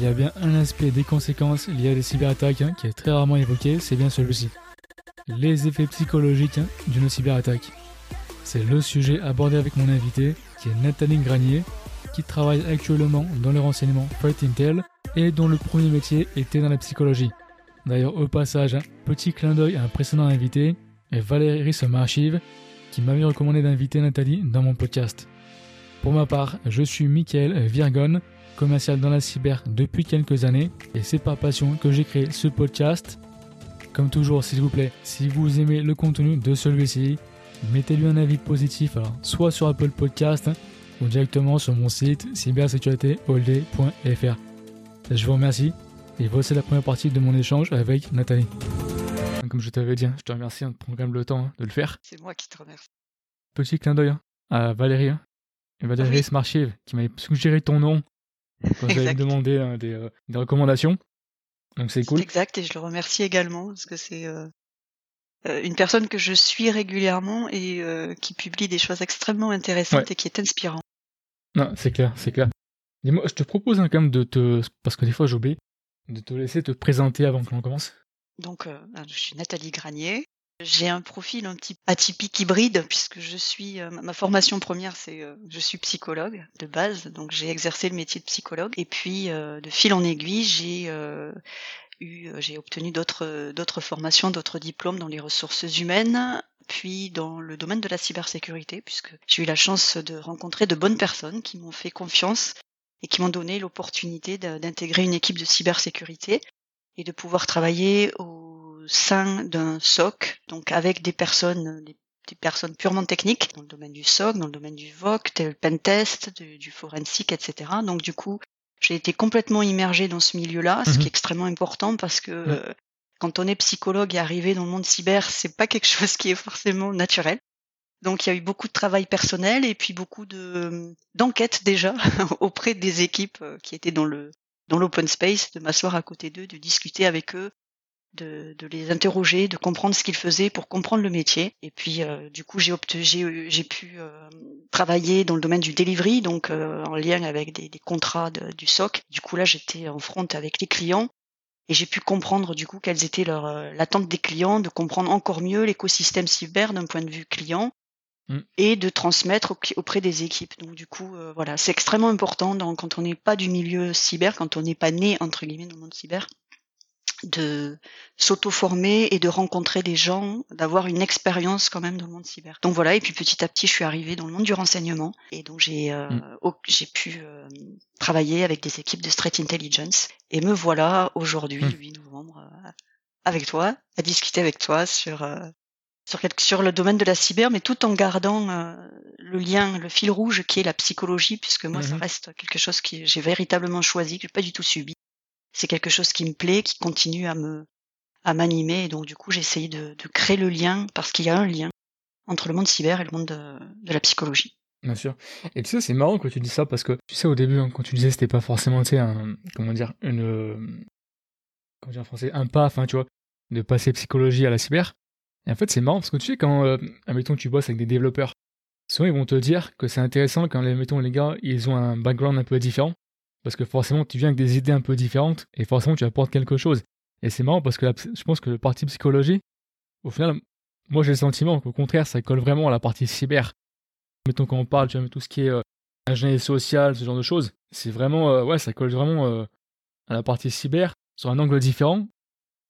il y a bien un aspect des conséquences liées à des cyberattaques hein, qui est très rarement évoqué, c'est bien celui-ci. Les effets psychologiques hein, d'une cyberattaque. C'est le sujet abordé avec mon invité, qui est Nathalie Granier, qui travaille actuellement dans le renseignement Fight Intel et dont le premier métier était dans la psychologie. D'ailleurs, au passage, un petit clin d'œil à un précédent invité, Valérie Archive, qui m'avait recommandé d'inviter Nathalie dans mon podcast. Pour ma part, je suis Mickaël Virgon, commercial dans la cyber depuis quelques années, et c'est par passion que j'ai créé ce podcast. Comme toujours, s'il vous plaît, si vous aimez le contenu de celui-ci, mettez-lui un avis positif, alors soit sur Apple Podcast ou directement sur mon site cybersécuritéallday.fr. Je vous remercie et voici la première partie de mon échange avec Nathalie. Comme je t'avais dit, hein, je te remercie de prendre quand même le temps hein, de le faire. C'est moi qui te remercie. Petit clin d'œil hein, à Valérie, Valérie Smarchiv, qui m'avait suggéré ton nom quand j'avais demandé des, euh, des, recommandations. Donc c'est cool. Exact, et je le remercie également parce que c'est euh, euh, une personne que je suis régulièrement et qui publie des choses extrêmement intéressantes et qui est inspirant. Non, c'est clair, c'est clair. Dis-moi, je te propose quand même de te, parce que des fois j'oublie, de te laisser te présenter avant que l'on commence. Donc, euh, ben, je suis Nathalie Granier. J'ai un profil un petit atypique hybride puisque je suis euh, ma formation première c'est euh, je suis psychologue de base. Donc j'ai exercé le métier de psychologue. Et puis de fil en aiguille j'ai eu j'ai obtenu d'autres d'autres formations d'autres diplômes dans les ressources humaines puis dans le domaine de la cybersécurité puisque j'ai eu la chance de rencontrer de bonnes personnes qui m'ont fait confiance et qui m'ont donné l'opportunité d'intégrer une équipe de cybersécurité et de pouvoir travailler au sein d'un SOC, donc avec des personnes, des, personnes purement techniques dans le domaine du SOC, dans le domaine du VOC, tel pentest, du, du forensic, etc. Donc du coup, j'ai été complètement immergée dans ce milieu-là, ce qui est mhm. extrêmement important parce que euh, quand on est psychologue et arrivé dans le monde cyber, c'est pas quelque chose qui est forcément naturel. Donc il y a eu beaucoup de travail personnel et puis beaucoup de d'enquêtes déjà auprès des équipes euh, qui étaient dans le dans l'open space, de m'asseoir à côté d'eux, de discuter avec eux, de, de, les interroger, de comprendre ce qu'ils faisaient pour comprendre le métier. Et puis euh, du coup j'ai j'ai pu euh, travailler dans le domaine du delivery, donc en lien avec des, des contrats du SOC. Du coup là j'étais en front avec les clients et j'ai pu comprendre du coup quelles étaient leurs l'attente des clients, de comprendre encore mieux l'écosystème cyber d'un point de vue client Mm. et de transmettre auprès des équipes. Donc du coup, euh, voilà, c'est extrêmement important quand on n'est pas du milieu cyber, quand on n'est pas né entre guillemets dans le monde cyber, de s'auto-former et de rencontrer des gens, d'avoir une expérience quand même dans le monde cyber. Donc voilà, et puis petit à petit, je suis arrivée dans le monde du renseignement et donc j'ai euh, mm. j'ai pu euh, travailler avec des équipes de Threat Intelligence et me voilà aujourd'hui, 8 mm. novembre, avec toi, à discuter avec toi sur sur, sur le domaine de la cyber, mais tout en gardant euh, le lien, le fil rouge qui est la psychologie, puisque moi, ça mhm. reste quelque chose que j'ai véritablement choisi, que j'ai pas du tout subi. C'est quelque chose qui me plaît, qui continue à me à m'animer, et donc du coup, j'ai essayé de, créer le lien, parce qu'il y a un lien entre le monde cyber et le monde de, la psychologie. Bien sûr. Et tu sais, c'est marrant que tu dis ça, parce que tu sais, au début, hein, quand tu disais c'était pas forcément, un, comment dire, une, comment dire en français, un pas, enfin, tu vois, de passer psychologie à la cyber, et en fait, c'est marrant parce que tu sais, quand, euh, tu bosses avec des développeurs, souvent ils vont te dire que c'est intéressant quand, admettons, les gars, ils ont un background un peu différent. Parce que forcément, tu viens avec des idées un peu différentes et forcément, tu apportes quelque chose. Et c'est marrant parce que je pense que le parti psychologie, au final, moi j'ai le sentiment qu'au contraire, ça colle vraiment à la partie cyber. Mettons, quand on parle, tu tout ce qui est euh, ingénierie sociale, ce genre de choses, c'est vraiment, euh, ouais, ça colle vraiment euh, à la partie cyber sur un angle différent,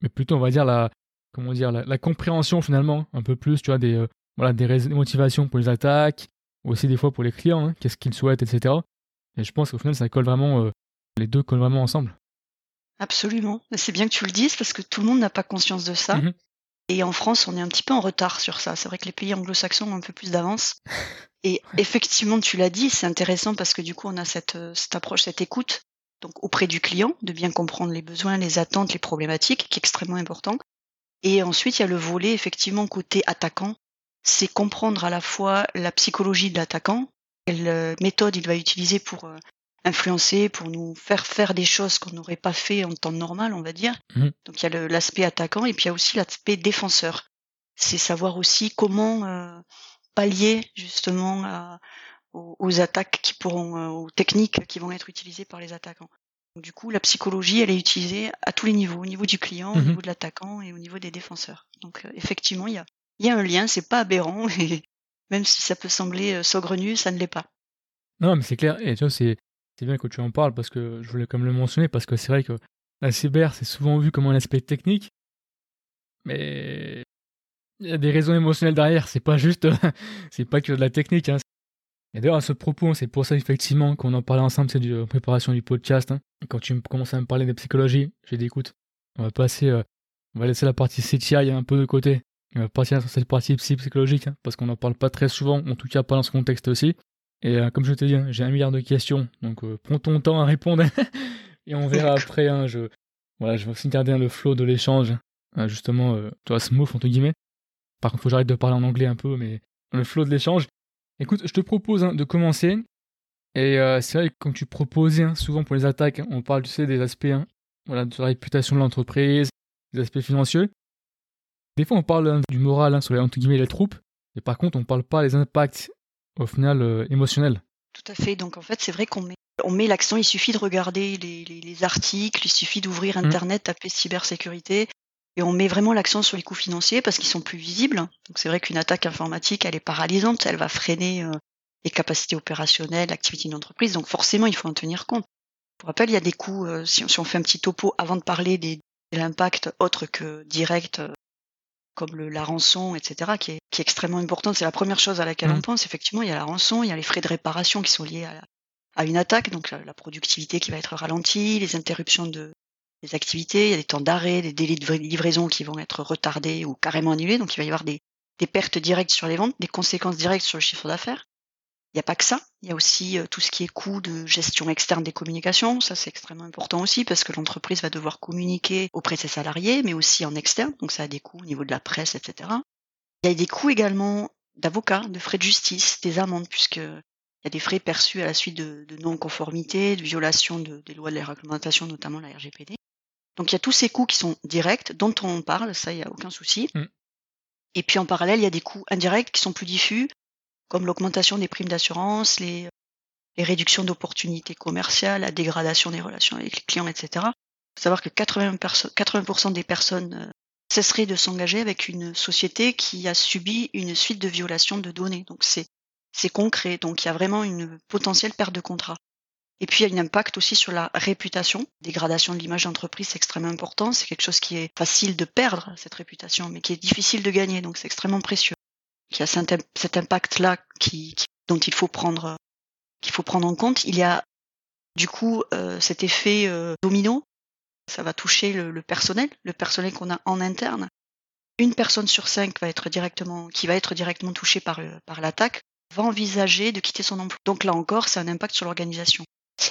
mais plutôt, on va dire, la, comment dire, la, compréhension finalement, un peu plus, tu vois, des, voilà, motivations pour les attaques, aussi des fois pour les clients, hein, qu'est-ce qu'ils souhaitent, etc. Et je pense qu'au final, ça colle vraiment, euh, les deux collent vraiment ensemble. Absolument. C'est bien que tu le dises parce que tout le monde n'a pas conscience de ça. Mhm. Et en France, on est un petit peu en retard sur ça. C'est vrai que les pays anglo-saxons ont un peu plus d'avance. Et effectivement, tu l'as dit, c'est intéressant parce que du coup, on a cette, euh, cette approche, cette écoute, donc auprès du client, de bien comprendre les besoins, les attentes, les problématiques, qui est extrêmement important. Et ensuite, il y a le volet effectivement côté attaquant. C'est comprendre à la fois la psychologie de l'attaquant, quelle euh, méthode il va utiliser pour euh, influencer, pour nous faire faire des choses qu'on n'aurait pas fait en temps normal, on va dire. Mmh. Donc il y a l'aspect attaquant et puis il y a aussi l'aspect défenseur. C'est savoir aussi comment euh, pallier justement aux, attaques qui pourront, aux techniques qui vont être utilisées par les attaquants. Du coup, la psychologie, elle est utilisée à tous les niveaux, au niveau du client, au Mhm. niveau de l'attaquant et au niveau des défenseurs. Donc effectivement, il y a, il y a un lien, c'est pas aberrant, et même si ça peut sembler euh, saugrenu, ça ne l'est pas. Non, mais c'est clair. Et tu vois, c'est bien que tu en parles parce que je voulais quand même le mentionner parce que c'est vrai que la cyber, c'est souvent vu comme un aspect technique, mais il y a des raisons émotionnelles derrière. C'est pas juste, c'est pas que de la technique. Hein. Et d'ailleurs, à ce propos, c'est pour ça effectivement qu'on en parlait ensemble, c'est de préparation du podcast. hein. Quand tu me- commences à me parler de psychologie, j'ai dit écoute, on va passer, euh, on va laisser la partie CTI un peu de côté. On va partir sur cette partie psy psychologique hein, parce qu'on n'en parle pas très souvent, en tout cas pas dans ce contexte aussi. Et euh, comme je te dis, hein, j'ai un milliard de questions, donc euh, prends ton temps à répondre et on verra après. hein, je, voilà, je vais aussi garder le flow de l'échange, justement, euh, tu vois, smooth entre guillemets. Par contre, faut que j'arrête de parler en anglais un peu, mais le flow de l'échange. Écoute, je te propose de commencer. Et euh, c'est vrai que quand tu proposais, souvent pour les attaques, on parle, tu sais, des aspects, voilà, de la réputation de l'entreprise, des aspects financiers. Des fois, on parle hein, du moral hein, sur les, entre guillemets, les troupes. Et par contre, on parle pas des impacts, au final, euh, émotionnels. Tout à fait. Donc en fait, c'est vrai qu'on met, on met l'accent. Il suffit de regarder les, les- les articles, il suffit d'ouvrir Mm. Internet, taper cybersécurité, et on met vraiment l'accent sur les coûts financiers parce qu'ils sont plus visibles. Donc c'est vrai qu'une attaque informatique, elle est paralysante, elle va freiner euh, les capacités opérationnelles, l'activité d'une entreprise. Donc forcément, il faut en tenir compte. Pour rappel, il y a des coûts. euh, si, on, si on fait un petit topo avant de parler des, de l'impact autre que direct, euh, comme le, la rançon, etc., qui est, qui est extrêmement importante. C'est la première chose à laquelle Mm. on pense. Effectivement, il y a la rançon, il y a les frais de réparation qui sont liés à, la- à une attaque, donc la, la productivité qui va être ralentie, les interruptions de des activités, il y a des temps d'arrêt, des délais de vra- livraison qui vont être retardés ou carrément annulés, donc il va y avoir des, des pertes directes sur les ventes, des conséquences directes sur le chiffre d'affaires. Il n'y a pas que ça, il y a aussi euh, tout ce qui est coût de gestion externe des communications, ça c'est extrêmement important aussi parce que l'entreprise va devoir communiquer auprès de ses salariés, mais aussi en externe, donc ça a des coûts au niveau de la presse, etc. Il y a des coûts également d'avocats, de frais de justice, des amendes, puisque il y a des frais perçus à la suite de, de non-conformité, de violation de- des lois de la réglementation, notamment la RGPD. Donc il y a tous ces coûts qui sont directs, dont on parle, ça il n'y a aucun souci. Mm. Et puis en parallèle, il y a des coûts indirects qui sont plus diffus, comme l'augmentation des primes d'assurance, les, les réductions d'opportunités commerciales, la dégradation des relations avec les clients, etc. Il faut savoir que 80%, perso- 80 des personnes euh, cesseraient de s'engager avec une société qui a subi une suite de violations de données. Donc c'est c'est concret, donc il y a vraiment une potentielle perte de contrat. Et puis il y a un impact aussi sur la réputation. Dégradation de l'image d'entreprise, c'est extrêmement important. C'est quelque chose qui est facile de perdre, cette réputation, mais qui est difficile de gagner, donc c'est extrêmement précieux. Il y a cet, im- cet impact-là qui, qui- dont il faut prendre, euh, qu'il faut prendre en compte. Il y a du coup euh, cet effet euh, domino. Ça va toucher le, le personnel, le personnel qu'on a en interne. Une personne sur cinq va être directement, qui va être directement touchée par, le- par l'attaque va envisager de quitter son emploi. Donc là encore, c'est un impact sur l'organisation.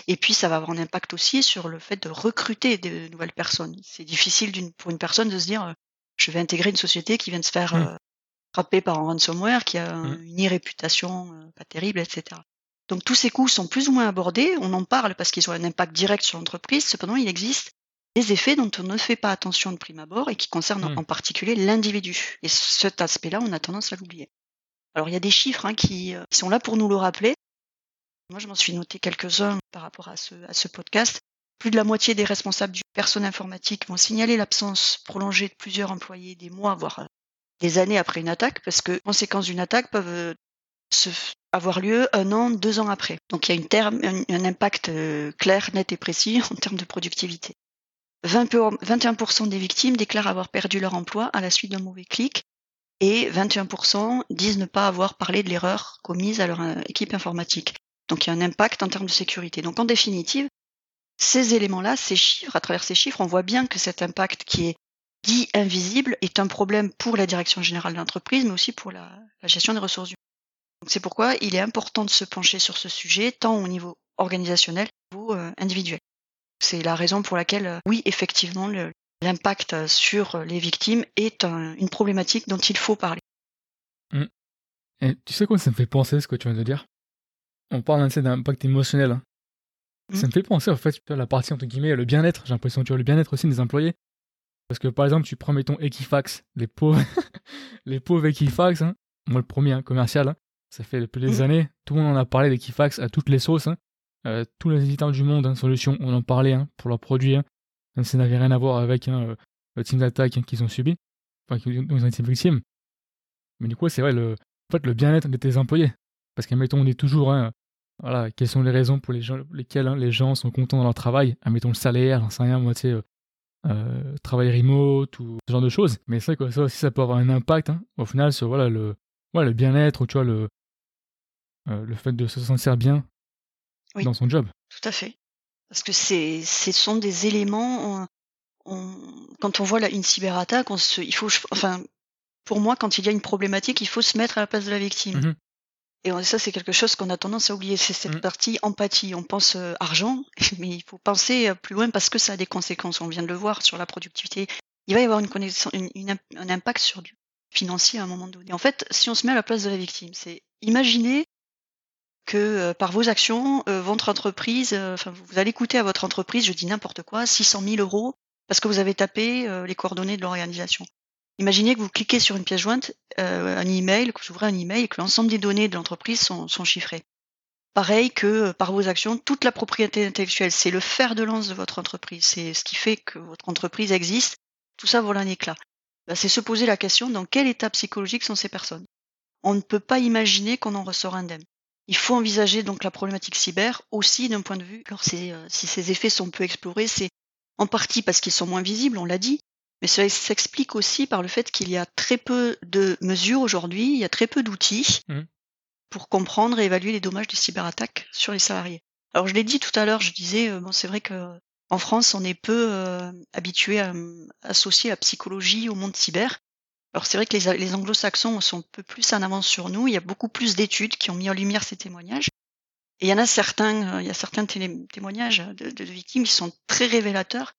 Et puis, ça va avoir un impact aussi sur le fait de recruter de nouvelles personnes. C'est difficile pour une personne de se dire, euh, je vais intégrer une société qui vient de se faire Mm. euh, frapper par un ransomware, qui a un- Mm. une e-réputation euh, pas terrible, etc. Donc tous ces coûts sont plus ou moins abordés. On en parle parce qu'ils ont un impact direct sur l'entreprise. Cependant, il existe des effets dont on ne fait pas attention de prime abord et qui concernent Mm. en particulier l'individu. Et cet aspect-là, on a tendance à l'oublier. Alors il y a des chiffres hein, qui, euh, qui sont là pour nous le rappeler. Moi, je m'en suis noté quelques-uns par rapport à ce, à ce podcast. Plus de la moitié des responsables du personnel informatique vont signaler l'absence prolongée de plusieurs employés des mois, voire euh, des années après une attaque, parce que les conséquences d'une attaque peuvent euh, avoir lieu un an, deux ans après. Donc il y a un, impact euh, clair, net et précis en termes de productivité. 20 pour- 21% des victimes déclarent avoir perdu leur emploi à la suite d'un mauvais clic et 21% disent ne pas avoir parlé de l'erreur commise à leur euh, équipe informatique. Donc il y a un impact en termes de sécurité. Donc en définitive, ces éléments-là, ces chiffres, à travers ces chiffres, on voit bien que cet impact qui est dit invisible est un problème pour la direction générale de l'entreprise, mais aussi pour la, la gestion des ressources humaines. C'est pourquoi il est important de se pencher sur ce sujet, tant au niveau organisationnel qu'au niveau euh, individuel. C'est la raison pour laquelle, euh, oui, effectivement, le- l'impact sur les victimes est un- une problématique dont il faut parler. Et tu sais quoi, ça me fait penser ce que tu viens de dire? On parle sais, d'impact émotionnel. hein. Ça Mm. me fait penser en fait vois, la partie entre guillemets le bien-être. J'ai l'impression tu vois le bien-être aussi des employés. Parce que par exemple, tu prends mettons Equifax, les pauvres, les pauvres Equifax. hein. Moi le premier hein, commercial. hein. Ça fait depuis des Mm. années, tout le monde en a parlé d'Equifax à toutes les sauces. euh, tous les éditeurs du monde, Solution, on en parlait pour leurs produits. Hein. Ça n'avait rien à voir avec hein, le team d'attaque qu'ils ont subi, enfin, qu'ils ont été victimes. Mais du coup, c'est vrai, le, en fait, le bien-être de tes employés. Parce qu'admettons, on est toujours, voilà, quelles sont les raisons pour les gens, lesquelles les gens sont contents dans leur travail? Admettons le salaire, j'en sais rien, moi, tu sais, euh, travail remote ou ce genre de choses. Mais c'est vrai que ça aussi, ça peut avoir un impact, au final, sur voilà, le, le bien-être, tu vois, le, euh, le fait de se sentir bien dans son job. Tout à fait. Parce que c'est, ce sont des éléments. On, quand on voit une cyberattaque, on se, il faut, enfin, pour moi, quand il y a une problématique, il faut se mettre à la place de la victime. Mmh Et ça, c'est quelque chose qu'on a tendance à oublier. C'est cette mmh. partie empathie. On pense euh, argent, mais il faut penser plus loin parce que ça a des conséquences. On vient de le voir sur la productivité. Il va y avoir une, une, un impact sur du financier à un moment donné. En fait, si on se met à la place de la victime, c'est imaginer que euh, par vos actions, euh, votre entreprise, euh, enfin vous allez coûter à votre entreprise, je dis n'importe quoi, 600 000 euros parce que vous avez tapé les coordonnées de l'organisation. Imaginez que vous cliquez sur une pièce jointe, un email, que vous ouvrez un email et que l'ensemble des données de l'entreprise sont, sont, chiffrées. Pareil que par vos actions, toute la propriété intellectuelle, c'est le fer de lance de votre entreprise, c'est ce qui fait que votre entreprise existe. Tout ça vole un éclat. Ben, c'est se poser la question dans quel état psychologique sont ces personnes? On ne peut pas imaginer qu'on en ressort indemne. Il faut envisager donc la problématique cyber aussi d'un point de vue, alors euh, si ces effets sont peu explorés, c'est en partie parce qu'ils sont moins visibles, on l'a dit, mais cela s'explique aussi par le fait qu'il y a très peu de mesures aujourd'hui, il y a très peu d'outils mmh. pour comprendre et évaluer les dommages des cyberattaques sur les salariés. Alors je l'ai dit tout à l'heure, je disais, euh, bon c'est vrai que en France on est peu euh, habitué à associer la psychologie au monde cyber, alors c'est vrai que les, anglo-saxons sont un peu plus en avance sur nous. Il y a beaucoup plus d'études qui ont mis en lumière ces témoignages. Et il y en a certains, euh, il y a certains témoignages de, victimes qui sont très révélateurs.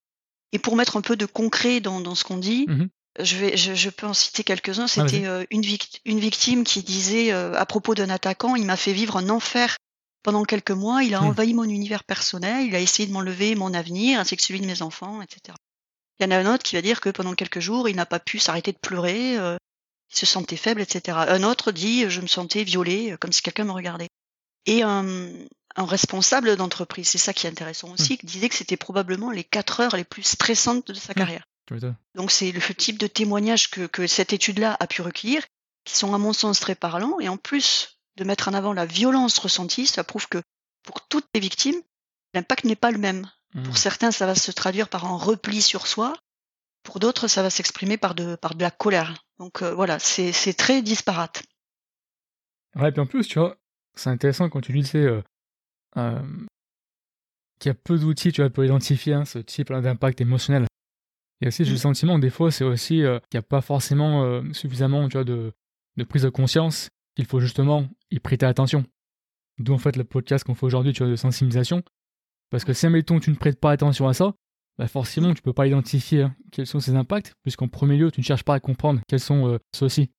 Et pour mettre un peu de concret dans, ce qu'on dit, mmh je, vais, je, peux en citer quelques-uns. C'était euh, une, une, victime qui disait euh, à propos d'un attaquant, il m'a fait vivre un enfer pendant quelques mois, il a mmh. envahi mon univers personnel, il a essayé de m'enlever mon avenir ainsi que celui de mes enfants, etc. Il y en a un autre qui va dire que pendant quelques jours, il n'a pas pu s'arrêter de pleurer, euh, il se sentait faible, etc. Un autre dit je me sentais violé, euh, comme si quelqu'un me regardait. Et un, responsable d'entreprise, c'est ça qui est intéressant mmh. aussi, qui disait que c'était probablement les quatre heures les plus stressantes de sa mmh. carrière. Donc c'est le type de témoignage que, que cette étude-là a pu recueillir, qui sont à mon sens très parlants, et en plus de mettre en avant la violence ressentie, ça prouve que pour toutes les victimes, l'impact n'est pas le même. Pour mmh. certains, ça va se traduire par un repli sur soi. Pour d'autres, ça va s'exprimer par de, par de la colère. Donc euh, voilà, c'est très disparate. Ouais, puis en plus, tu vois, c'est intéressant quand tu disais euh, euh, qu'il y a peu d'outils, tu vois, pour identifier hein, ce type d'impact émotionnel. Et aussi, j'ai le mmh. sentiment des fois, c'est aussi qu'il n'y a pas forcément suffisamment, tu vois, de, de prise de conscience qu'il faut justement y prêter attention. D'où en fait le podcast qu'on fait aujourd'hui, tu vois, de sensibilisation, parce que si, admettons, tu ne prêtes pas attention à ça, bah forcément, tu peux pas identifier hein, quels sont ces impacts, puisqu'en premier lieu, tu ne cherches pas à comprendre quels sont euh, ceux-ci.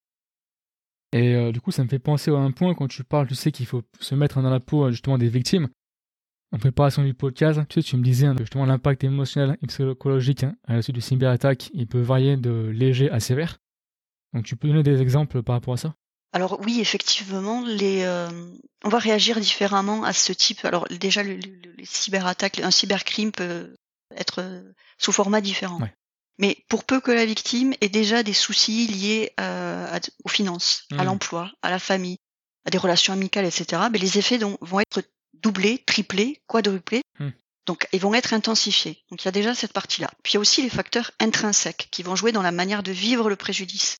Et euh, du coup, ça me fait penser à un point quand tu parles, tu sais qu'il faut se mettre dans la peau justement des victimes. En préparation du podcast, tu sais, tu me disais hein, justement l'impact émotionnel et psychologique hein, à la suite du cyberattaque, il peut varier de léger à sévère. Donc tu peux donner des exemples par rapport à ça? Alors oui, effectivement, les, euh, on va réagir différemment à ce type. Alors déjà, le, les cyberattaques, un cybercrime peut être euh, sous format différent. Mais pour peu que la victime ait déjà des soucis liés euh, aux finances, à mmh. l'emploi, à la famille, à des relations amicales, etc., mais les effets vont être doublés, triplés, quadruplés. Mmh. Donc, ils vont être intensifiés. Donc, il y a déjà cette partie-là. Puis, il y a aussi les facteurs intrinsèques qui vont jouer dans la manière de vivre le préjudice.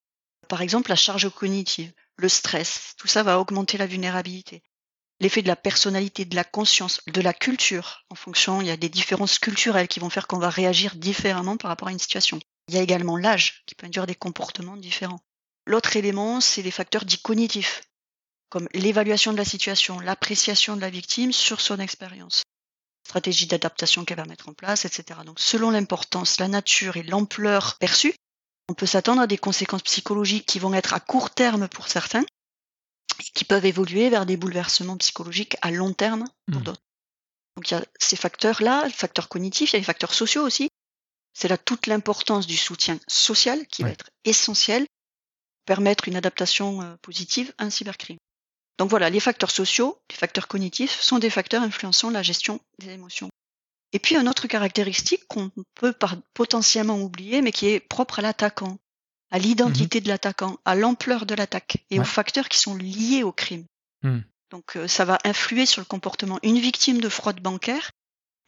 Par exemple, la charge cognitive le stress, tout ça va augmenter la vulnérabilité. L'effet de la personnalité, de la conscience, de la culture, en fonction, il y a des différences culturelles qui vont faire qu'on va réagir différemment par rapport à une situation. Il y a également l'âge qui peut induire des comportements différents. L'autre élément, c'est les facteurs dits cognitifs, comme l'évaluation de la situation, l'appréciation de la victime sur son expérience, stratégie d'adaptation qu'elle va mettre en place, etc. Donc selon l'importance, la nature et l'ampleur perçue, on peut s'attendre à des conséquences psychologiques qui vont être à court terme pour certains qui peuvent évoluer vers des bouleversements psychologiques à long terme pour mmh. d'autres. Donc il y a ces facteurs-là, les facteurs cognitifs, il y a les facteurs sociaux aussi. C'est là toute l'importance du soutien social qui va être essentiel pour permettre une adaptation euh, positive à un cybercrime. Donc voilà, les facteurs sociaux, les facteurs cognitifs sont des facteurs influençant la gestion des émotions. Et puis un autre caractéristique qu'on peut potentiellement oublier, mais qui est propre à l'attaquant, à l'identité de l'attaquant, à l'ampleur de l'attaque et aux facteurs qui sont liés au crime. Hmm. Donc euh, ça va influer sur le comportement. Une victime de fraude bancaire,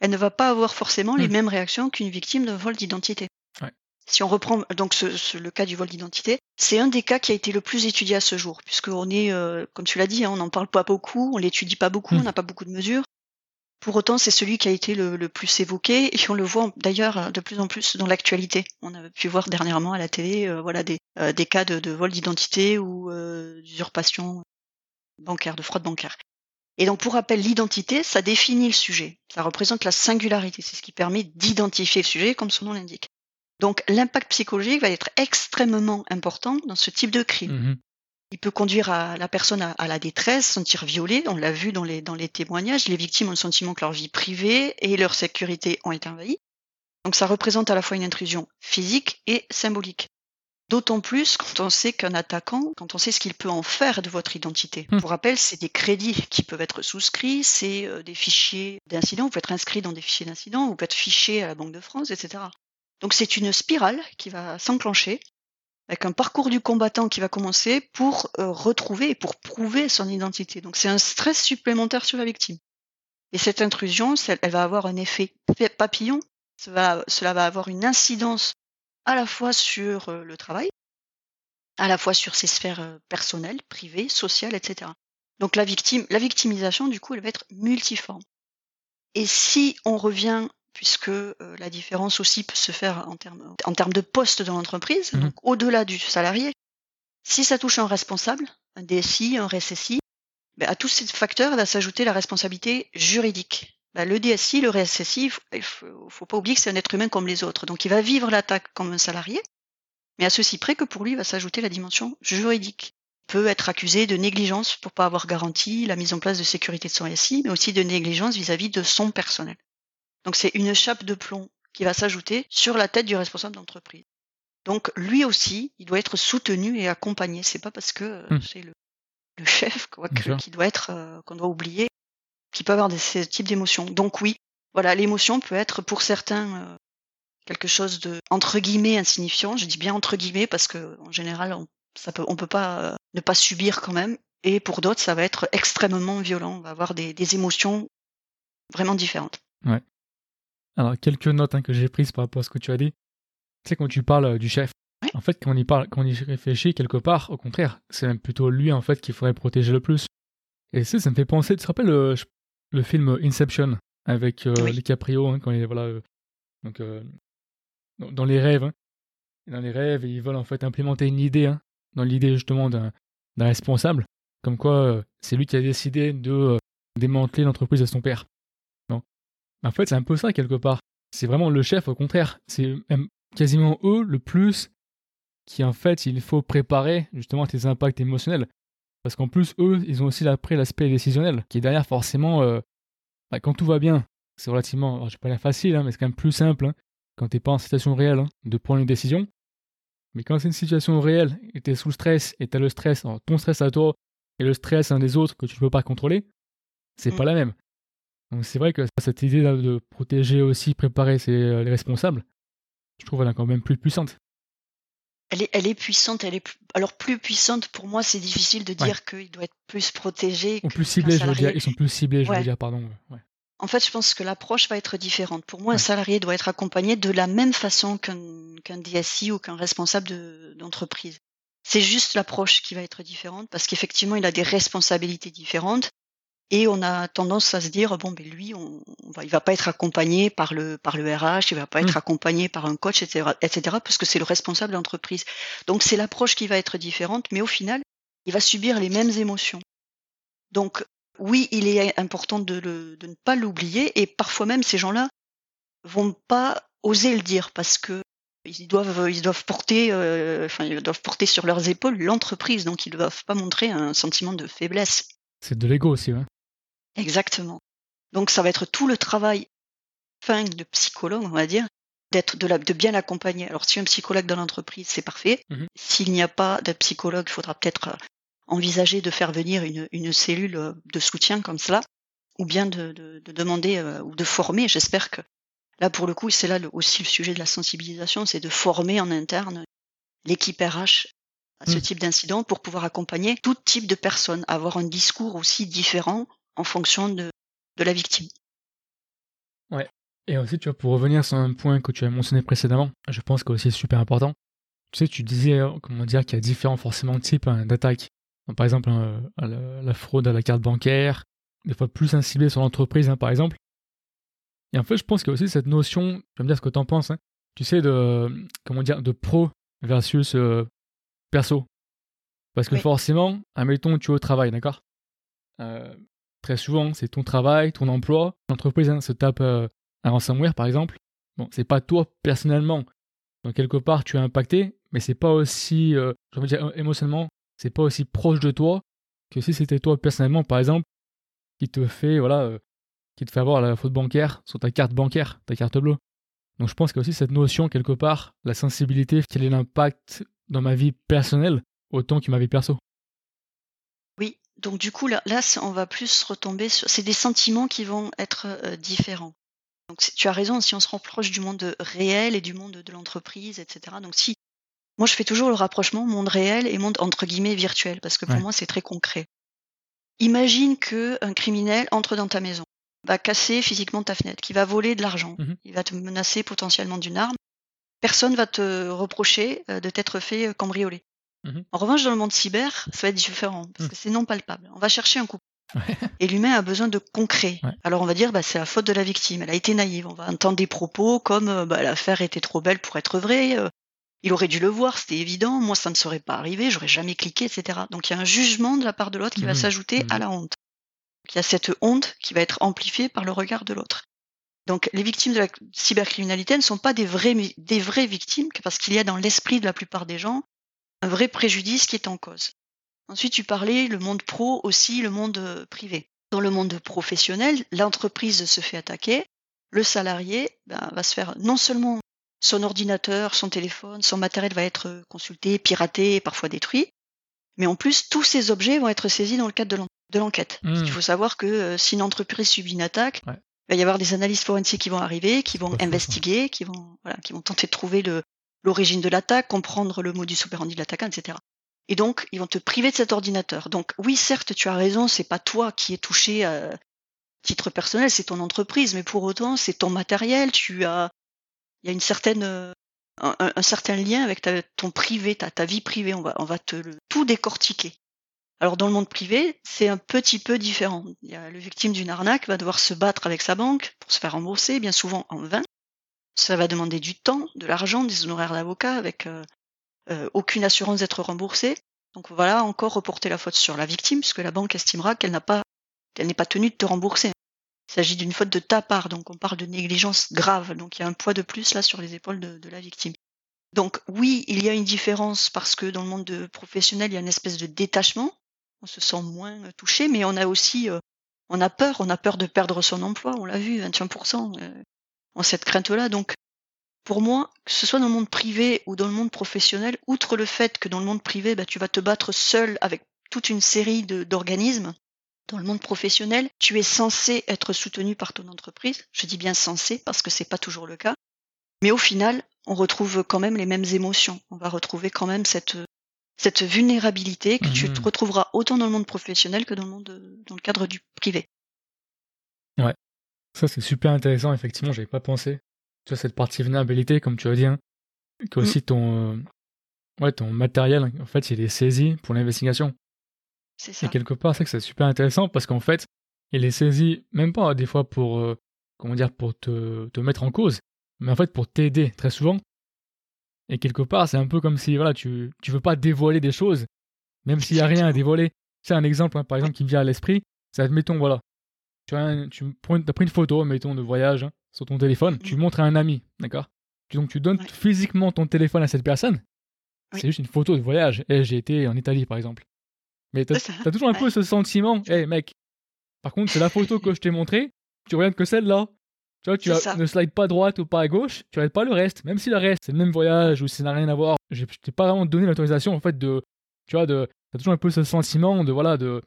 elle ne va pas avoir forcément les Hmm. mêmes réactions qu'une victime d'un vol d'identité. Ouais. Si on reprend donc ce- ce- le cas du vol d'identité, c'est un des cas qui a été le plus étudié à ce jour, puisqu'on est, euh, comme tu l'as dit, hein, on n'en parle pas beaucoup, on l'étudie pas beaucoup, Hmm. on n'a pas beaucoup de mesures. Pour autant, c'est celui qui a été le, plus évoqué, et on le voit d'ailleurs de plus en plus dans l'actualité. On a pu voir dernièrement à la télé, euh, voilà, des, euh, cas de, vol d'identité ou euh, d'usurpation bancaire, de fraude bancaire. Et donc, pour rappel, l'identité, ça définit le sujet. Ça représente la singularité. C'est ce qui permet d'identifier le sujet, comme son nom l'indique. Donc, l'impact psychologique va être extrêmement important dans ce type de crime. Mhm. Il peut conduire à la personne à, à la détresse, sentir violée. On l'a vu dans les, dans les témoignages. Les victimes ont le sentiment que leur vie privée et leur sécurité ont été envahies. Donc, ça représente à la fois une intrusion physique et symbolique. D'autant plus quand on sait qu'un attaquant, quand on sait ce qu'il peut en faire de votre identité. Hmm. Pour rappel, c'est des crédits qui peuvent être souscrits, c'est euh, des fichiers d'incidents, vous pouvez être inscrit dans des fichiers d'incidents, vous pouvez être fiché à la Banque de France, etc. Donc c'est une spirale qui va s'enclencher avec un parcours du combattant qui va commencer pour euh, retrouver et pour prouver son identité. Donc c'est un stress supplémentaire sur la victime. Et cette intrusion, elle va avoir un effet papillon. Cela, cela va avoir une incidence à la fois sur euh, le travail, à la fois sur ses sphères euh, personnelles, privées, sociales, etc. Donc la victime, la victimisation, du coup, elle va être multiforme. Et si on revient, puisque euh, la différence aussi peut se faire en termes, en termes de poste dans l'entreprise, Mhm. donc au-delà du salarié, si ça touche un responsable, un DSI, un RSSI, ben, à tous ces facteurs va s'ajouter la responsabilité juridique. Ben, le DSI, le RSSI, il faut, faut, pas oublier que c'est un être humain comme les autres. Donc il va vivre l'attaque comme un salarié, mais à ceci près que pour lui va s'ajouter la dimension juridique. Il peut être accusé de négligence pour pas avoir garanti la mise en place de sécurité de son RSI, mais aussi de négligence vis-à-vis de son personnel. Donc c'est une chape de plomb qui va s'ajouter sur la tête du responsable d'entreprise. Donc lui aussi, il doit être soutenu et accompagné. C'est pas parce que euh, Hmm. c'est le, le chef quoi, que- qui doit être euh, qu'on doit oublier, qui peut avoir des, ces types d'émotions. Donc oui, voilà, l'émotion peut être pour certains euh, quelque chose de entre guillemets insignifiant. Je dis bien entre guillemets parce que en général, on, ça peut, on peut pas euh, ne pas subir quand même. Et pour d'autres, ça va être extrêmement violent. On va avoir des, des émotions vraiment différentes. Alors, quelques notes hein, que j'ai prises par rapport à ce que tu as dit. Tu sais, quand tu parles euh, du chef, Ouais. en fait, quand on y parle, quand on y réfléchit quelque part, au contraire, c'est même plutôt lui, en fait, qu'il faudrait protéger le plus. Et ça, ça me fait penser, tu te rappelles euh, je- le film Inception avec euh, Oui. Hein, quand il est, voilà, euh, donc, euh, dans, dans les rêves, hein. Dans les rêves, ils veulent en fait implémenter une idée, hein, dans l'idée justement d'un responsable, comme quoi euh, c'est lui qui a décidé de euh, démanteler l'entreprise de son père. En fait, c'est un peu ça quelque part. C'est vraiment le chef, au contraire. C'est même quasiment eux le plus qui, en fait, il faut préparer justement tes impacts émotionnels. Parce qu'en plus, eux, ils ont aussi après l'aspect décisionnel, qui est derrière forcément, euh, bah, quand tout va bien, c'est relativement, alors, je vais pas dire facile, hein, mais c'est quand même plus simple, hein, quand t'es pas en situation réelle, hein, de prendre une décision. Mais quand c'est une situation réelle, et t'es sous le stress, et t'as le stress, alors, ton stress à toi, et le stress un des autres que tu ne peux pas contrôler, c'est Mm. pas la même. Donc c'est vrai que cette idée de protéger aussi, préparer ses, euh, les responsables, je trouve elle est quand même plus puissante. Elle est, elle est puissante, elle est plus- alors plus puissante pour moi, c'est difficile de Ouais. dire qu'il doit être plus protégé. Ou plus qu'un ciblés, je veux dire. Ils sont plus ciblés, je veux dire, pardon. Ouais. En fait, je pense que l'approche va être différente. Pour moi, un salarié doit être accompagné de la même façon qu'un qu'un DSI ou qu'un responsable de- d'entreprise. C'est juste l'approche qui va être différente parce qu'effectivement, il a des responsabilités différentes et on a tendance à se dire bon, ben lui, on, on va, il va pas être accompagné par le par le RH, il va pas être Mm. accompagné par un coach, etc., etc., parce que c'est le responsable d'entreprise. Donc c'est l'approche qui va être différente, mais au final, il va subir les mêmes émotions. Donc oui, il est important de, le- de ne pas l'oublier et parfois même ces gens-là vont pas oser le dire parce que ils doivent ils doivent porter euh, enfin ils doivent porter sur leurs épaules l'entreprise donc ils ne doivent pas montrer un sentiment de faiblesse. C'est de l'ego aussi. Hein. Exactement. Donc ça va être tout le travail fin de psychologue, on va dire, d'être de, la, de bien l'accompagner. Alors si un psychologue dans l'entreprise, c'est parfait. Mhm. S'il n'y a pas de psychologue, il faudra peut-être euh, envisager de faire venir une, une cellule de soutien comme cela, ou bien de, de, de demander ou de former. J'espère que là, pour le coup, c'est là aussi le sujet de la sensibilisation, c'est de former en interne l'équipe RH à ce mmh. type d'incident pour pouvoir accompagner tout type de personnes, avoir un discours aussi différent en fonction de, de la victime. Ouais. Et aussi, tu vois, pour revenir sur un point que tu as mentionné précédemment, je pense que aussi c'est super important. Tu sais, tu disais, euh, comment dire, qu'il y a différents forcément types hein, d'attaques. Par exemple, hein, la, fraude à la carte bancaire, des fois plus ciblé sur l'entreprise, hein, par exemple. Et en fait, je pense qu'il y a aussi cette notion, je vais me dire ce que tu en penses, tu sais, de, comment dire, de pro versus euh, perso. Parce que forcément, admettons, tu es au travail, d'accord? Euh, Très souvent, c'est ton travail, ton emploi. L'entreprise se tape un ransomware, par exemple. Bon, c'est pas toi personnellement donc quelque part, tu es impacté, mais c'est pas aussi, euh, je veux dire émotionnellement, c'est pas aussi proche de toi que si c'était toi personnellement, par exemple, qui te fait, voilà, euh, qui te fait avoir la faute bancaire sur ta carte bancaire, ta carte bleue. Donc je pense qu'il y a aussi cette notion quelque part, la sensibilité, quel est l'impact dans ma vie personnelle autant que ma vie perso. Donc du coup là, là on va plus retomber sur, c'est des sentiments qui vont être euh, différents. Donc tu as raison, si on se rapproche du monde réel et du monde de l'entreprise, etc. Donc si moi je fais toujours le rapprochement monde réel et monde entre guillemets virtuel parce que pour moi c'est très concret. Imagine que un criminel entre dans ta maison, va casser physiquement ta fenêtre, qui va voler de l'argent, mmh il va te menacer potentiellement d'une arme. Personne va te reprocher euh, de t'être fait euh, cambrioler. Mmh en revanche, dans le monde cyber, ça va être différent parce mmh. que c'est non palpable. On va chercher un coup. Et l'humain a besoin de concret. Alors on va dire, bah, c'est la faute de la victime. Elle a été naïve. On va entendre des propos comme euh, bah, l'affaire était trop belle pour être vraie. Euh, il aurait dû le voir, c'était évident. Moi, ça ne serait pas arrivé. J'aurais jamais cliqué, etc. Donc il y a un jugement de la part de l'autre qui va mmh. s'ajouter à mmh. la honte. il y a cette honte qui va être amplifiée par le regard de l'autre. Donc les victimes de la cybercriminalité ne sont pas des vraies, des vraies victimes parce qu'il y a dans l'esprit de la plupart des gens un vrai préjudice qui est en cause. Ensuite, tu parlais le monde pro aussi, le monde euh, privé. Dans le monde professionnel, l'entreprise se fait attaquer, le salarié ben, va se faire non seulement son ordinateur, son téléphone, son matériel va être consulté, piraté, parfois détruit, mais en plus tous ces objets vont être saisis dans le cadre de l'enquête. Il mmh. faut savoir que euh, si une entreprise subit une attaque, il va y avoir des analystes forensiques qui vont arriver, qui vont investiguer, qui vont, voilà, qui vont tenter de trouver l'origine de l'attaque, comprendre le modus operandi de l'attaquant, etc. Et donc, ils vont te priver de cet ordinateur. Donc, oui, certes, tu as raison, c'est pas toi qui es touché à titre personnel, c'est ton entreprise, mais pour autant, c'est ton matériel. Tu as, il y a une certaine, un, certain lien avec ta, ton privé, ta, vie privée. On va, on va te tout décortiquer. Alors, dans le monde privé, c'est un petit peu différent. Il y a le victime d'une arnaque va devoir se battre avec sa banque pour se faire rembourser, bien souvent en vain. Ça va demander du temps, de l'argent, des honoraires d'avocat avec euh, euh, aucune assurance d'être remboursée. Donc voilà, encore reporter la faute sur la victime, puisque la banque estimera qu'elle n'a pas, qu'elle n'est pas tenue de te rembourser. Il s'agit d'une faute de ta part, donc on parle de négligence grave. Donc il y a un poids de plus là sur les épaules de, la victime. Donc oui, il y a une différence parce que dans le monde de professionnel, il y a une espèce de détachement. On se sent moins touché, mais on a aussi, euh, on a peur, on a peur de perdre son emploi. On l'a vu, 21%. Euh, en cette crainte-là. Donc pour moi, que ce soit dans le monde privé ou dans le monde professionnel, outre le fait que dans le monde privé, bah, tu vas te battre seul avec toute une série d'organismes, dans le monde professionnel, tu es censé être soutenu par ton entreprise. Je dis bien censé parce que c'est pas toujours le cas. Mais au final, on retrouve quand même les mêmes émotions. On va retrouver quand même cette, cette vulnérabilité que tu te mmh. retrouveras autant dans le monde professionnel que dans le monde, dans le cadre du privé. Ouais. Ça, c'est super intéressant. Effectivement, j'avais pas pensé tu vois, cette partie vulnérabilité, comme tu as dit, hein, que aussi mm. ton, euh, ouais, ton matériel, en fait, il est saisi pour l'investigation. C'est ça. Et quelque part, c'est que c'est super intéressant parce qu'en fait, il est saisi même pas des fois pour, euh, comment dire, pour te, te, mettre en cause, mais en fait pour t'aider très souvent. Et quelque part, c'est un peu comme si, voilà, tu, tu veux pas dévoiler des choses, même s'il y a rien à dévoiler. C'est un exemple, hein, par exemple, qui me vient à l'esprit. C'est, admettons, voilà, tu as, tu prends, as pris une photo, mettons, de voyage, hein, sur ton téléphone, tu mm. montres à un ami, d'accord? Donc tu donnes physiquement ton téléphone à cette personne? C'est juste une photo de voyage. Et eh, j'ai été en Italie, par exemple. Mais t'as as toujours un peu ce sentiment, hé hey, mec, par contre, c'est la photo que je t'ai montrée, tu regardes que celle-là. Tu vois, tu ne slide pas à droite ou pas à gauche, tu regardes pas le reste. Même si le reste, c'est le même voyage ou ça n'a rien à voir, je t'ai pas vraiment donné l'autorisation, en fait, de, tu vois, de, t'as toujours un peu ce sentiment de voilà de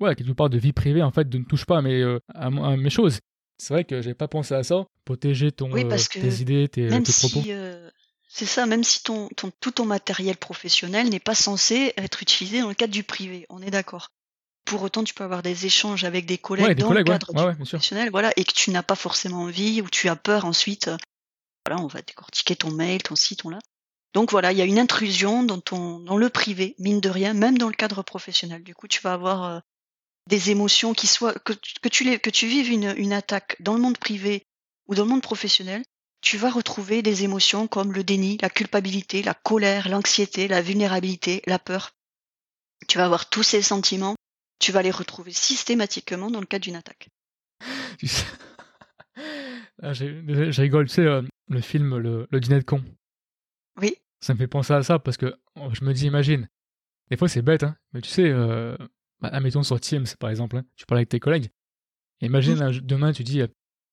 ouais quelque part de vie privée en fait de ne touche pas à mes, euh, à, à mes choses. C'est vrai que j'avais pas pensé à ça, protéger ton Oui, euh, parce que tes idées, tes, même tes propos. si euh, c'est ça, même si ton, ton tout ton matériel professionnel n'est pas censé être utilisé dans le cadre du privé, on est d'accord. Pour autant, tu peux avoir des échanges avec des collègues Ouais, des dans collègues, le cadre ouais, du ouais, bien sûr. professionnel, voilà, et que tu n'as pas forcément envie ou tu as peur ensuite. euh, voilà, on va décortiquer ton mail, ton site, ton là. Donc voilà, il y a une intrusion dans ton dans le privé, mine de rien, même dans le cadre professionnel. Du coup, tu vas avoir euh, des émotions qui soient que, tu- que tu les- que tu vives une, une attaque dans le monde privé ou dans le monde professionnel, tu vas retrouver des émotions comme le déni, la culpabilité, la colère, l'anxiété, la vulnérabilité, la peur. Tu vas avoir tous ces sentiments, tu vas les retrouver systématiquement dans le cadre d'une attaque. Tu sais- Ah, j'ai- je rigole, tu sais, euh, le film Le, le dîner de con. Oui, Ça me fait penser à ça parce que oh, je me dis, imagine, des fois c'est bête, hein, mais tu sais, euh, bah, admettons sur Teams par exemple, hein, tu parles avec tes collègues, et imagine un- demain tu dis,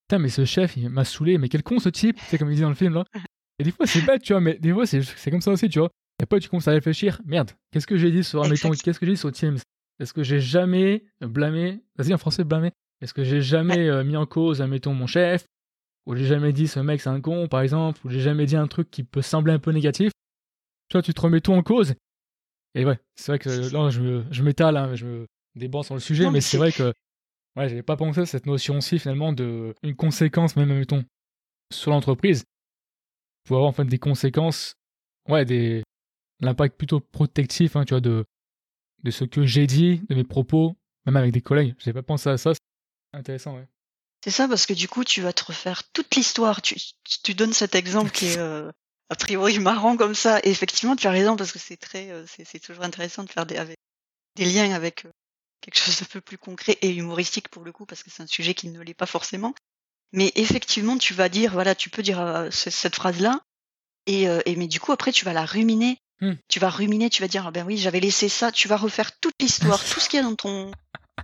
putain, mais ce chef il m'a saoulé, mais quel con ce type, c'est comme il dit dans le film là. Et des fois c'est bête, tu vois, mais des fois c'est comme ça aussi, tu vois. Et après tu commences à réfléchir, merde, qu'est-ce que j'ai dit sur, qu'est-ce que j'ai dit sur Teams? Est-ce que j'ai jamais blâmé, vas-y en français blâmé, est-ce que j'ai jamais euh, mis en cause, admettons, mon chef? Ou j'ai jamais dit ce mec c'est un con par exemple, ou j'ai jamais dit un truc qui peut sembler un peu négatif, tu vois, tu te remets tout en cause. Et ouais, c'est vrai que là, je, je m'étale, hein, je me déborde sur le sujet, Non, mais mais c'est vrai que ouais, j'avais pas pensé à cette notion aussi finalement de une conséquence, même mettons, sur l'entreprise. Pour avoir en fait des conséquences, ouais, des l'impact plutôt protectif, hein, tu vois, de, de ce que j'ai dit, de mes propos, même avec des collègues. J'avais pas pensé à ça, c'est intéressant, ouais. c'est ça parce que du coup, tu vas te refaire toute l'histoire. Tu, tu donnes cet exemple qui est euh, a priori marrant comme ça. Et effectivement, tu as raison parce que c'est très, euh, c'est toujours intéressant de faire des, avec, des liens avec euh, quelque chose de peu plus concret et humoristique pour le coup parce que c'est un sujet qui ne l'est pas forcément. Mais effectivement, tu vas dire, voilà, tu peux dire euh, ce- cette phrase-là, et, euh, et mais du coup après tu vas la ruminer. Hmm. Tu vas ruminer, tu vas dire, ah ben oui, j'avais laissé ça. Tu vas refaire toute l'histoire, tout ce qu'il y a dans ton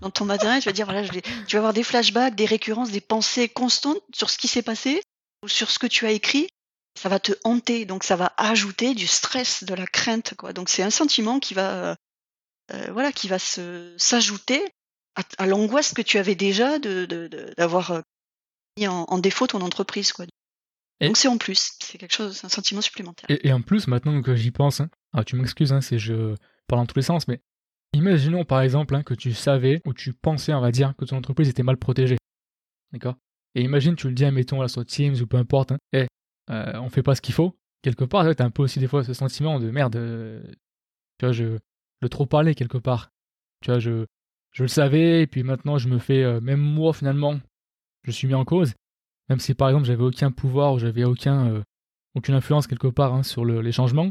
dans ton matériel. Tu vas dire, voilà, je tu vas avoir des flashbacks, des récurrences, des pensées constantes sur ce qui s'est passé ou sur ce que tu as écrit. Ça va te hanter, donc ça va ajouter du stress, de la crainte, quoi. Donc c'est un sentiment qui va, euh, voilà, qui va se s'ajouter à, à l'angoisse que tu avais déjà de d'avoir euh, mis en, en défaut ton entreprise, quoi. Et- Donc c'est en plus, c'est quelque chose, c'est un sentiment supplémentaire. Et, et en plus, maintenant que j'y pense, hein, alors tu m'excuses, hein, c'est je parle dans tous les sens, mais imaginons par exemple hein, que tu savais ou tu pensais, on va dire, que ton entreprise était mal protégée. D'accord? Et imagine, tu le dis, mettons, là, sur Teams ou peu importe, hein, Eh, euh, on fait pas ce qu'il faut. Quelque part, tu as un peu aussi des fois ce sentiment de merde, euh, tu vois, je, le trop parler quelque part. Tu vois, je, je le savais, et puis maintenant je me fais, euh, même moi finalement, je suis mis en cause. Même si par exemple j'avais aucun pouvoir ou j'avais aucun, euh, aucune influence quelque part hein, sur le- les changements,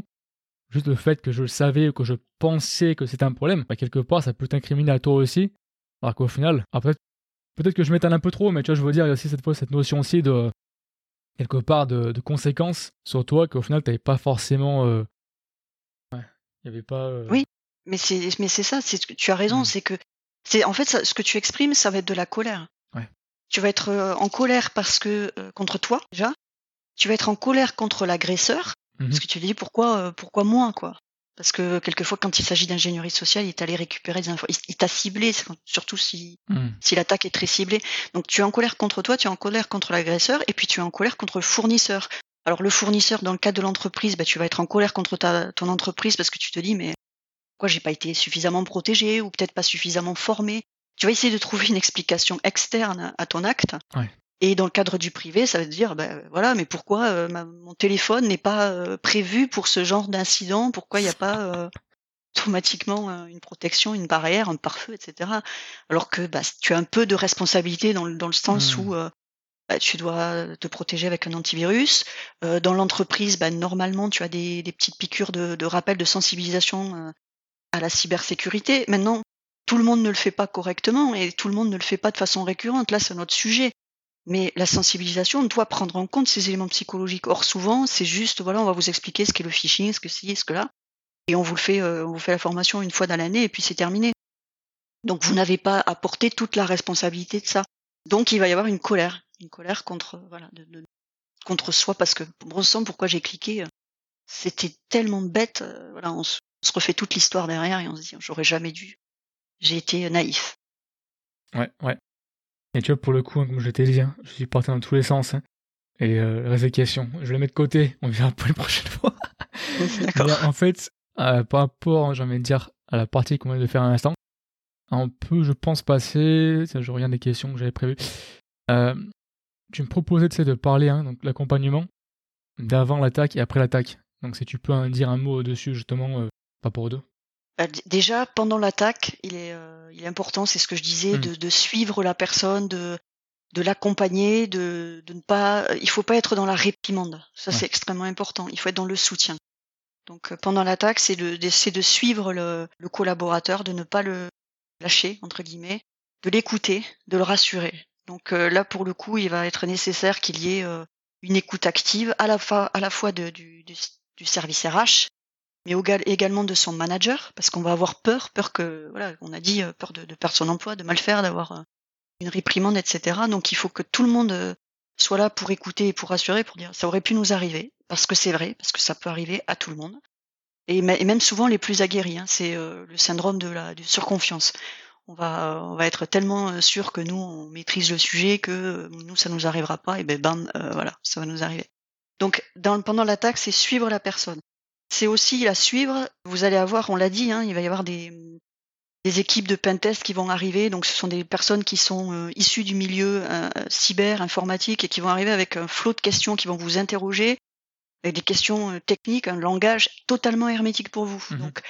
juste le fait que je le savais ou que je pensais que c'était un problème, bah, quelque part ça peut t'incriminer à toi aussi. Alors qu'au final, peut-être peut-être que je m'étale un peu trop, mais tu vois, je veux dire, il y a aussi cette fois cette notion aussi de quelque part de, de conséquences sur toi qu'au final t'avais pas forcément. euh, Ouais, il y avait pas. euh, Oui. Mais c'est mais c'est ça, c'est tu as raison, Mm. c'est que c'est en fait ça- ce que tu exprimes, ça va être de la colère. Ouais. Tu vas être euh, en colère parce que contre toi déjà, tu vas être en colère contre l'agresseur mhm. parce que tu te dis pourquoi pourquoi moi quoi Parce que quelquefois quand il s'agit d'ingénierie sociale, il est allé récupérer des infos, il, t'a ciblé, surtout si Mhm. si l'attaque est très ciblée. Donc tu es en colère contre toi, tu es en colère contre l'agresseur, et puis tu es en colère contre le fournisseur. Alors le fournisseur, dans le cadre de l'entreprise, bah, tu vas être en colère contre ta, ton entreprise parce que tu te dis mais pourquoi j'ai pas été suffisamment protégé ou peut-être pas suffisamment formé. Tu vas essayer de trouver une explication externe à ton acte. Ouais. Et dans le cadre du privé, ça veut dire, ben voilà, mais pourquoi euh, ma- mon téléphone n'est pas euh, prévu pour ce genre d'incident? Pourquoi il n'y a pas euh, automatiquement euh, une protection, une barrière, un pare-feu, etc. Alors que bah, tu as un peu de responsabilité dans, le- dans le sens Mm. où euh, bah, tu dois te protéger avec un antivirus. Euh, dans l'entreprise, bah, normalement, tu as des, des petites piqûres de, de rappel, de sensibilisation euh, à la cybersécurité. Maintenant, tout le monde ne le fait pas correctement et tout le monde ne le fait pas de façon récurrente. Là, c'est un autre sujet. Mais la sensibilisation doit prendre en compte ces éléments psychologiques. Or, souvent, c'est juste, voilà, on va vous expliquer ce qu'est le phishing, ce que c'est, ce que là. Et on vous le fait, euh, on vous fait la formation une fois dans l'année et puis c'est terminé. Donc, vous n'avez pas à porter toute la responsabilité de ça. Donc, il va y avoir une colère. Une colère contre, voilà, contre soi parce que, bon sang, pourquoi j'ai cliqué? euh, C'était tellement bête, euh, voilà, on se on se refait toute l'histoire derrière et on se dit j'aurais jamais dû. J'ai été naïf. Ouais, ouais. Et tu vois, pour le coup, hein, comme je t'ai dit, hein, je suis parti dans tous les sens. Hein. Et euh, reste question. Je vais la mettre de côté. On verra pour une prochaine fois. En fait, euh, par rapport, j'ai envie de dire, à la partie qu'on vient de faire à l'instant, on peut, je pense, passer. Je regarde des questions que j'avais prévues. Euh, tu me proposais de parler, hein, donc l'accompagnement d'avant l'attaque et après l'attaque. Donc si tu peux dire un mot dessus justement, euh, pas pour deux. Bah, déjà pendant l'attaque, il est, euh, il est important, c'est ce que je disais, Hmm. de, de suivre la personne, de, de l'accompagner, de, de ne pas, il faut pas être dans la réprimande. Ça Ouais. c'est extrêmement important. Il faut être dans le soutien. Donc euh, pendant l'attaque, c'est de, de- suivre le, le collaborateur, de ne pas le lâcher entre guillemets, de l'écouter, de le rassurer. Donc euh, là pour le coup, il va être nécessaire qu'il y ait euh, une écoute active à la fois, à la fois de- du, du, du service RH, mais égal- également de son manager, parce qu'on va avoir peur, peur que, voilà, on a dit, euh, peur de, perdre son emploi, de mal faire, d'avoir euh, une réprimande, etc. Donc il faut que tout le monde euh, soit là pour écouter et pour rassurer, pour dire ça aurait pu nous arriver, parce que c'est vrai, parce que ça peut arriver à tout le monde. Et, me- et même souvent les plus aguerris, hein, c'est le syndrome de la surconfiance. On va, on va être tellement sûr que nous on maîtrise le sujet que nous ça nous arrivera pas et ben bam voilà ça va nous arriver. Donc pendant l'attaque c'est suivre la personne. C'est aussi la suivre. Vous allez avoir, on l'a dit, hein, il va y avoir des des équipes de pentest qui vont arriver. Donc ce sont des personnes qui sont euh, issues du milieu euh, cyber informatique et qui vont arriver avec un flot de questions qui vont vous interroger avec des questions euh, techniques, un langage totalement hermétique pour vous. Mhm. Donc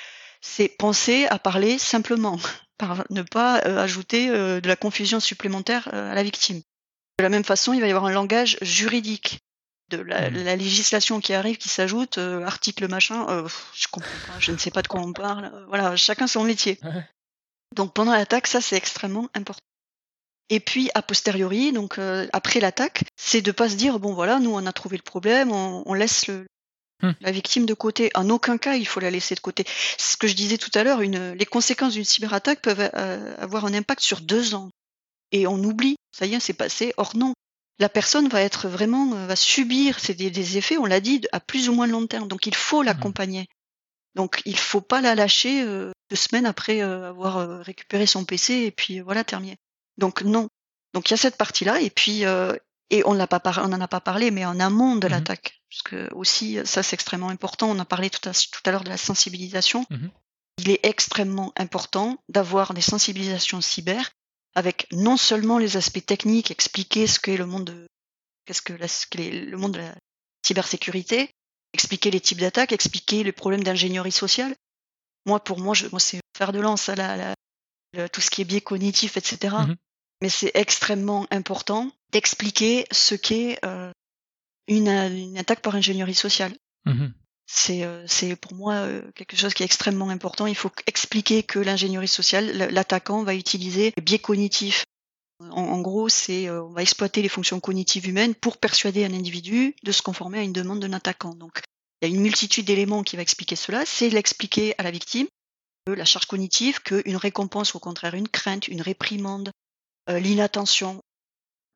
c'est penser à parler simplement, par ne pas ajouter de la confusion supplémentaire à la victime. De la même façon, il va y avoir un langage juridique de la, Mhm. la législation qui arrive, qui s'ajoute, euh, article machin, euh, je comprends pas, je ne sais pas de quoi on parle. euh, Voilà, chacun son métier. Donc pendant l'attaque, ça c'est extrêmement important. Et puis a posteriori, donc euh, après l'attaque, c'est de pas se dire bon voilà, nous on a trouvé le problème, on, on laisse le, Hmm. la victime de côté. En aucun cas il faut la laisser de côté. C'est ce que je disais tout à l'heure, les conséquences d'une cyberattaque peuvent avoir un impact sur deux ans. Et on oublie, ça y est, c'est passé. Or non, la personne va être vraiment, euh, va subir c'est des, des effets, on l'a dit, à plus ou moins long terme. Donc il faut l'accompagner. Donc il faut pas la lâcher euh, deux semaines après euh, avoir euh, récupéré son PC et puis voilà terminé. Donc non. Donc il y a cette partie-là et puis euh, et on l'a pas par- on en a pas parlé mais en amont de Mhm. l'attaque parce que aussi ça c'est extrêmement important. On a parlé tout à, tout à l'heure de la sensibilisation. Mhm. Il est extrêmement important d'avoir des sensibilisations cyber avec non seulement les aspects techniques, expliquer ce qu'est le monde de qu'est-ce que la- le monde de la cybersécurité, expliquer les types d'attaques, expliquer les problèmes d'ingénierie sociale. Moi, pour moi, je, moi c'est faire de lance, ça, la, la- tout ce qui est biais cognitif, etc. Mhm. Mais c'est extrêmement important d'expliquer ce qu'est euh, une, une attaque par ingénierie sociale. Mhm. C'est euh, c'est pour moi euh, quelque chose qui est extrêmement important. Il faut expliquer que l'ingénierie sociale, l'attaquant va utiliser les biais cognitifs. En, gros, c'est euh, on va exploiter les fonctions cognitives humaines pour persuader un individu de se conformer à une demande d'un attaquant. Donc, il y a une multitude d'éléments qui va expliquer cela. C'est l'expliquer à la victime que la charge cognitive, qu'une récompense, ou au contraire une crainte, une réprimande, l'inattention,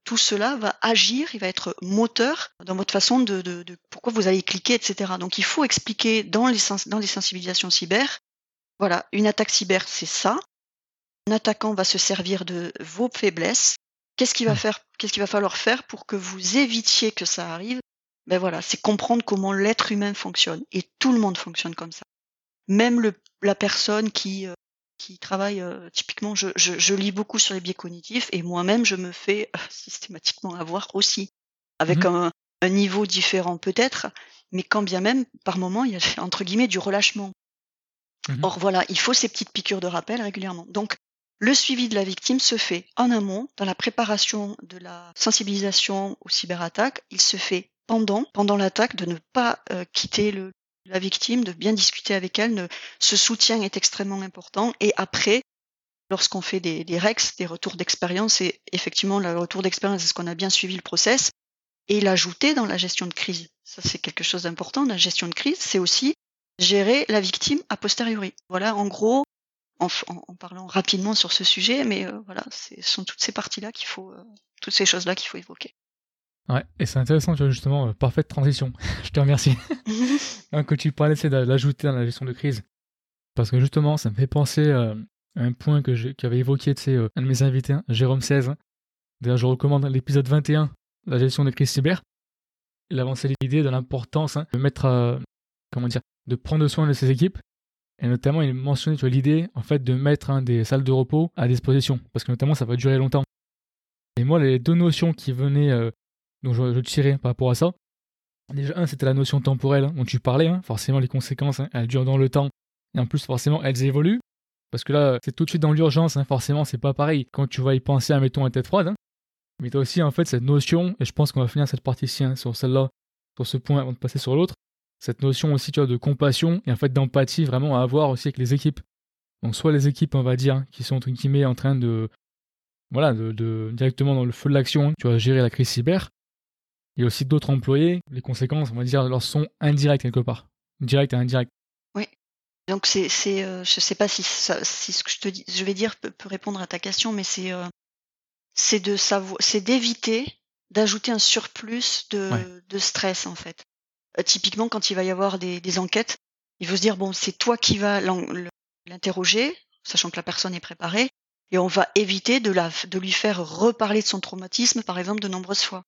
tout cela va agir, il va être moteur dans votre façon de, de, de pourquoi vous allez cliquer, etc. Donc il faut expliquer dans les, sens- dans les sensibilisations cyber, voilà, une attaque cyber, c'est ça. Un attaquant va se servir de vos faiblesses. Qu'est-ce qu'il va faire Qu'est-ce qu'il va falloir faire pour que vous évitiez que ça arrive? Ben voilà, c'est comprendre comment l'être humain fonctionne et tout le monde fonctionne comme ça. Même le, la personne qui euh, qui travaille euh, typiquement, je, je, je lis beaucoup sur les biais cognitifs et moi-même je me fais euh, systématiquement avoir aussi, avec un, un niveau différent peut-être, mais quand bien même par moment il y a entre guillemets du relâchement. Mhm. Or voilà, il faut ces petites piqûres de rappel régulièrement. Donc le suivi de la victime se fait en amont, dans la préparation de la sensibilisation aux cyberattaques. Il se fait pendant, pendant l'attaque, de ne pas euh, quitter le, la victime, de bien discuter avec elle. Ce soutien est extrêmement important. Et après, lorsqu'on fait des, des REX, des retours d'expérience, et effectivement, le retour d'expérience, est-ce qu'on a bien suivi le process Et l'ajouter dans la gestion de crise. Ça, c'est quelque chose d'important. La gestion de crise, c'est aussi gérer la victime a posteriori. Voilà, en gros, en- en parlant rapidement sur ce sujet, mais euh, voilà, ce sont toutes ces parties-là qu'il faut, euh, toutes ces choses-là qu'il faut évoquer. Ouais, et c'est intéressant, tu vois, justement, euh, parfaite transition. Je te remercie. Hein, que tu parlais, c'est de l'ajouter dans la gestion de crise. Parce que justement, ça me fait penser à un point que qu'avait évoqué euh, un de mes invités, hein, Jérôme 16. D'ailleurs, je recommande l'épisode 21, la gestion des crises cyber. Il avançait l'idée de l'importance hein, de mettre, euh, comment dire, de prendre soin de ses équipes. Et notamment, il mentionnait l'idée en fait de mettre hein, des salles de repos à disposition, parce que notamment ça va durer longtemps. Et moi, les deux notions qui venaient, dont je, tirais par rapport à ça, déjà un, c'était la notion temporelle dont tu parlais. forcément, les conséquences, elles durent dans le temps et en plus, forcément, elles évoluent. Parce que là, c'est tout de suite dans l'urgence, hein, forcément, c'est pas pareil. Quand tu vas y penser, mettons, à tête froide. Hein. Mais tu as aussi, en fait, cette notion, et je pense qu'on va finir cette partie-ci hein, sur celle-là, sur ce point, avant de passer sur l'autre. Cette notion aussi, tu vois, de compassion et en fait d'empathie vraiment à avoir aussi avec les équipes. Donc, soit les équipes, on va dire, qui sont, entre guillemets, en train de. Voilà, de, directement dans le feu de l'action, tu vas gérer la crise cyber. Il y a aussi d'autres employés, les conséquences, on va dire, leur sont indirectes quelque part. Direct et indirect. Donc c'est, c'est, euh, je sais pas si, si ce que je te dis, je vais dire peut, répondre à ta question, mais c'est, euh, c'est de savoir, c'est d'éviter d'ajouter un surplus de, de stress en fait. Euh, typiquement, quand il va y avoir des, des enquêtes, il faut se dire bon, c'est toi qui vas l'interroger, sachant que la personne est préparée, et on va éviter de, la, de lui faire reparler de son traumatisme, par exemple, de nombreuses fois.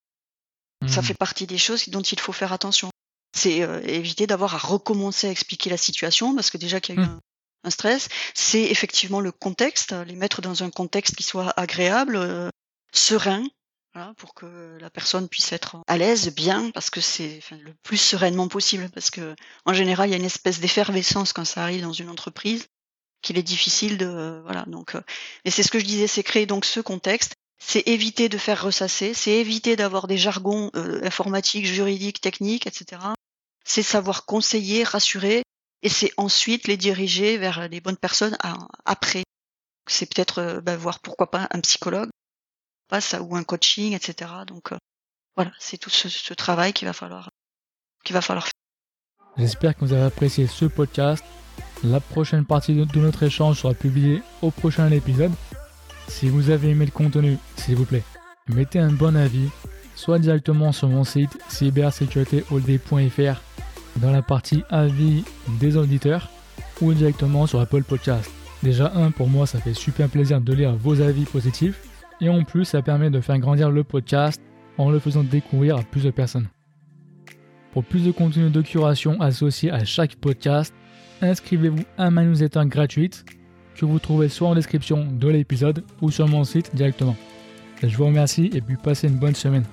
Ça mmh. fait partie des choses dont il faut faire attention c'est euh, éviter d'avoir à recommencer à expliquer la situation parce que déjà qu'il y a eu mmh. un, stress. C'est effectivement le contexte, les mettre dans un contexte qui soit agréable, euh, serein, pour que la personne puisse être à l'aise, bien, parce que c'est le plus sereinement possible, parce que en général il y a une espèce d'effervescence quand ça arrive dans une entreprise qu'il est difficile de voilà donc. Euh, mais c'est ce que je disais, c'est créer donc ce contexte c'est éviter de faire ressasser, c'est éviter d'avoir des jargons informatiques, juridiques, techniques, etc c'est savoir conseiller, rassurer, et c'est ensuite les diriger vers les bonnes personnes après. C'est peut-être euh, bah, voir pourquoi pas un psychologue, ou un coaching, etc. Donc euh, voilà, c'est tout ce, travail qu'il va falloir qu'il va falloir faire. J'espère que vous avez apprécié ce podcast. La prochaine partie de notre échange sera publiée au prochain épisode. Si vous avez aimé le contenu, s'il vous plaît, mettez un bon avis, soit directement sur mon site cybersécuritéhold.fr dans la partie avis des auditeurs ou directement sur Apple Podcast. Déjà, un, pour moi, ça fait super plaisir de lire vos avis positifs et en plus, ça permet de faire grandir le podcast en le faisant découvrir à plus de personnes. Pour plus de contenu de curation associé à chaque podcast, inscrivez-vous à ma newsletter gratuite que vous trouvez soit en description de l'épisode ou sur mon site directement. Je vous remercie et puis passez une bonne semaine.